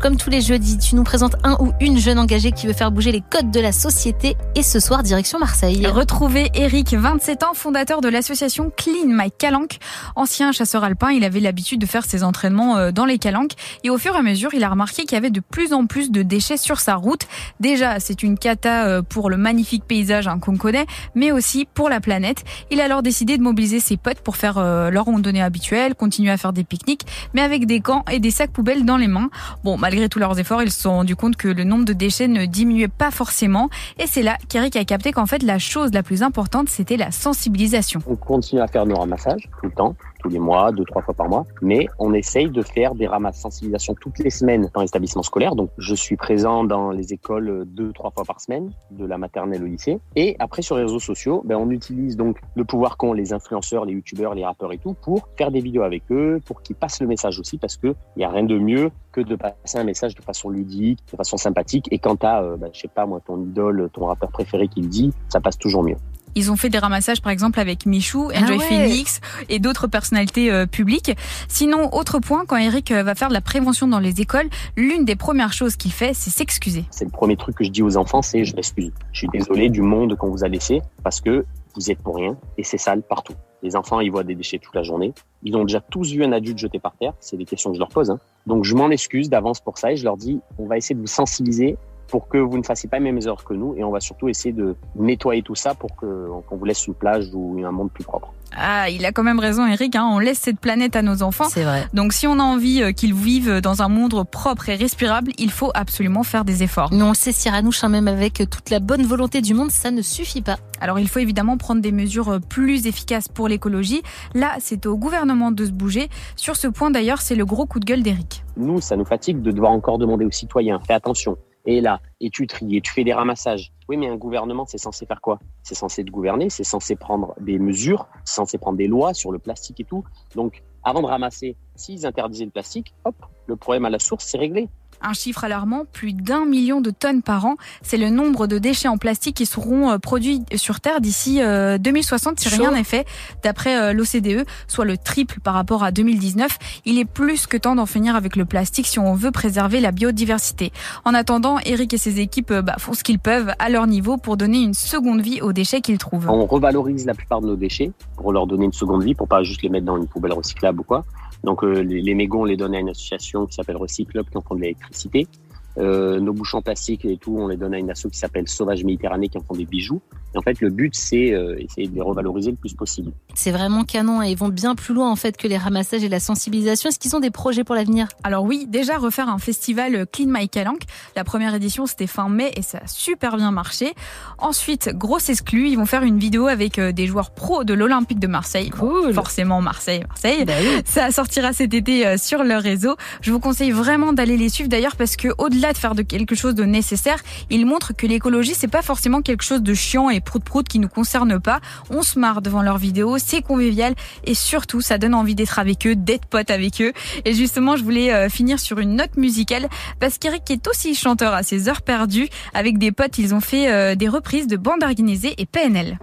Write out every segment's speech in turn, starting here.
Comme tous les jeudis, tu nous présentes un ou une jeune engagée qui veut faire bouger les codes de la société. Et ce soir, direction Marseille. Retrouvez Eric, 27 ans, fondateur de l'association Clean My Calanque. Ancien chasseur alpin, il avait l'habitude de faire ses entraînements euh, dans les calanques. Et au fur et à mesure, il a remarqué qu'il y avait de plus en plus de déchets sur sa route. Déjà, c'est une cata euh, pour le magnifique paysage hein, qu'on connaît, mais aussi pour la planète. Il a alors décidé de mobiliser ses potes pour faire euh, leur randonnée habituelle, continuer à faire des pique-niques, mais avec des gants et des sacs poubelles dans les mains. Bon, malgré tous leurs efforts, ils se sont rendus compte que le nombre de déchets ne diminuait pas forcément. Et c'est là qu'Eric a capté qu'en fait, la chose la plus importante, c'était la sensibilisation. On continue à faire nos ramassages tout le temps tous les mois, deux, trois fois par mois. Mais on essaye de faire des ramasses sensibilisation toutes les semaines dans l'établissement scolaire. Donc, je suis présent dans les écoles deux, trois fois par semaine, de la maternelle au lycée. Et après, sur les réseaux sociaux, ben, on utilise donc le pouvoir qu'ont les influenceurs, les youtubeurs, les rappeurs et tout pour faire des vidéos avec eux, pour qu'ils passent le message aussi, parce que il y a rien de mieux que de passer un message de façon ludique, de façon sympathique. Et quand t'as, euh, ben, je sais pas moi, ton idole, ton rappeur préféré qui le dit, ça passe toujours mieux. Ils ont fait des ramassages, par exemple, avec Michou, ah Enjoy Phoenix et d'autres personnalités euh, publiques. Sinon, autre point, quand Eric euh, va faire de la prévention dans les écoles, l'une des premières choses qu'il fait, c'est s'excuser. C'est le premier truc que je dis aux enfants, c'est je m'excuse. Je suis désolé du monde qu'on vous a laissé parce que vous êtes pour rien et c'est sale partout. Les enfants, ils voient des déchets toute la journée. Ils ont déjà tous vu un adulte jeté par terre. C'est des questions que je leur pose. Hein. Donc, je m'en excuse d'avance pour ça et je leur dis, on va essayer de vous sensibiliser pour que vous ne fassiez pas les mêmes erreurs que nous. Et on va surtout essayer de nettoyer tout ça pour qu'on vous laisse une plage ou un monde plus propre. Ah, il a quand même raison, Eric. Hein, on laisse cette planète à nos enfants. C'est vrai. Donc, si on a envie euh, qu'ils vivent dans un monde propre et respirable, il faut absolument faire des efforts. Mais on le sait, Cyranouche, hein, même avec toute la bonne volonté du monde, ça ne suffit pas. Alors, il faut évidemment prendre des mesures euh, plus efficaces pour l'écologie. Là, c'est au gouvernement de se bouger. Sur ce point, d'ailleurs, c'est le gros coup de gueule d'Eric. Nous, ça nous fatigue de devoir encore demander aux citoyens, fais attention et là, et tu tries, et tu fais des ramassages. Oui, mais un gouvernement, c'est censé faire quoi? C'est censé gouverner, c'est censé prendre des mesures, c'est censé prendre des lois sur le plastique et tout. Donc, avant de ramasser, s'ils interdisaient le plastique, hop, le problème à la source, c'est réglé. Un chiffre alarmant, plus d'un million de tonnes par an. C'est le nombre de déchets en plastique qui seront euh, produits sur Terre d'ici 2060 euh, si rien n'est fait, d'après euh, l'OCDE, soit le triple par rapport à 2019. Il est plus que temps d'en finir avec le plastique si on veut préserver la biodiversité. En attendant, Eric et ses équipes bah, font ce qu'ils peuvent à leur niveau pour donner une seconde vie aux déchets qu'ils trouvent. On revalorise la plupart de nos déchets pour leur donner une seconde vie, pour pas juste les mettre dans une poubelle recyclable ou quoi. Donc euh, les, les, mégots, on les donne à une association qui s'appelle Recyclop, qui en font de l'électricité. Euh, nos bouchons plastiques et tout, on les donne à une asso qui s'appelle Sauvage Méditerranée qui en font des bijoux. Et en fait, le but, c'est euh, essayer de les revaloriser le plus possible. C'est vraiment canon et ils vont bien plus loin en fait que les ramassages et la sensibilisation. Est-ce qu'ils ont des projets pour l'avenir? Alors oui, déjà refaire un festival Clean My Calanque. La première édition, c'était fin mai et ça a super bien marché. Ensuite, grosse exclue, ils vont faire une vidéo avec euh, des joueurs pros de l'Olympique de Marseille. Cool. forcément Marseille, Marseille. Bah oui. Ça sortira cet été sur leur réseau. Je vous conseille vraiment d'aller les suivre d'ailleurs parce que au-delà de faire de quelque chose de nécessaire, ils montrent que l'écologie c'est pas forcément quelque chose de chiant et prout-prout qui nous concerne pas. On se marre devant leurs vidéos, c'est convivial et surtout ça donne envie d'être avec eux, d'être pote avec eux. Et justement, je voulais euh, finir sur une note musicale parce qu'Eric est aussi chanteur à ses heures perdues. Avec des potes, ils ont fait euh, des reprises de bande organisée et PNL.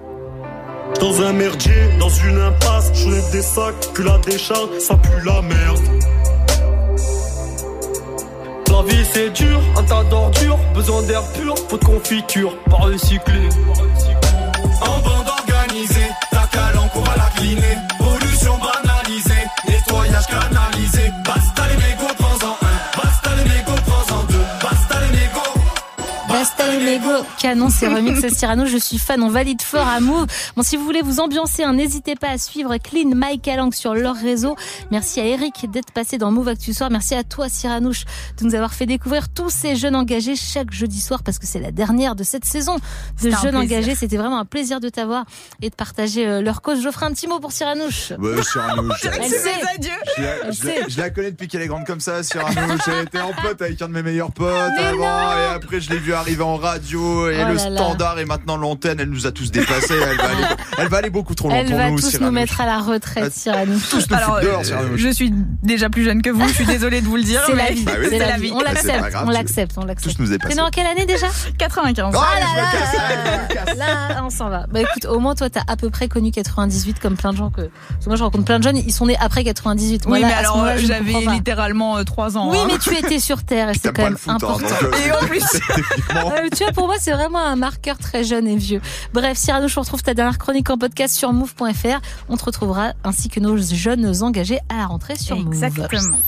Dans un merdier, dans une impasse, je des sacs, que la décharge, ça pue la merde. La vie c'est dur, un tas d'ordures, besoin d'air pur, faut de confiture, pas recycler. En Canon, c'est remix Cyrano. Je suis fan, on valide fort à Move. Bon, si vous voulez vous ambiancer, hein, n'hésitez pas à suivre Clean Mike Calanque sur leur réseau. Merci à Eric d'être passé dans Move Actu Soir. Merci à toi, Cyranouche, de nous avoir fait découvrir tous ces jeunes engagés chaque jeudi soir parce que c'est la dernière de cette saison de jeunes engagés. C'était vraiment un plaisir de t'avoir et de partager euh, leur cause. Je ferai un petit mot pour Cyranouche. Ouais, Cyranouche. Elle sait. Je la, Elle je la- je la connais depuis qu'elle est grande comme ça, Cyranouche. Elle était en pote avec un de mes meilleurs potes Mais avant, non et après je l'ai vu arriver en radio, et Oh le là là. standard et maintenant l'antenne, elle nous a tous dépassés. Elle va aller, elle va aller beaucoup trop loin Elle pour va nous, tous nous mettre à la retraite, Ah, Cyrano. Tous nous Alors, dehors, euh, Cyrano. je suis déjà plus jeune que vous, je suis désolée de vous le dire. C'est mais la vie. Bah oui. C'est la la vie. On l'accepte. On l'accepte. On l'accepte. Tous nous T'es en quelle année déjà? 95. Oh, Ah là là. Là, on s'en va. Bah écoute, au moins toi, t'as à peu près connu 98 comme plein de gens que. Parce que moi, je rencontre plein de jeunes, ils sont nés après 98. Moi, Oui, là, mais alors j'avais littéralement 3 ans. Oui, hein. mais tu étais sur Terre et c'est quand même hein, important. euh, Et en plus, Euh, tu vois, pour moi, c'est vraiment un marqueur très jeune et vieux. Bref, Cyrano, je retrouve ta dernière chronique en podcast sur move.fr. On te retrouvera ainsi que nos jeunes engagés à la rentrée sur Move. Exactement.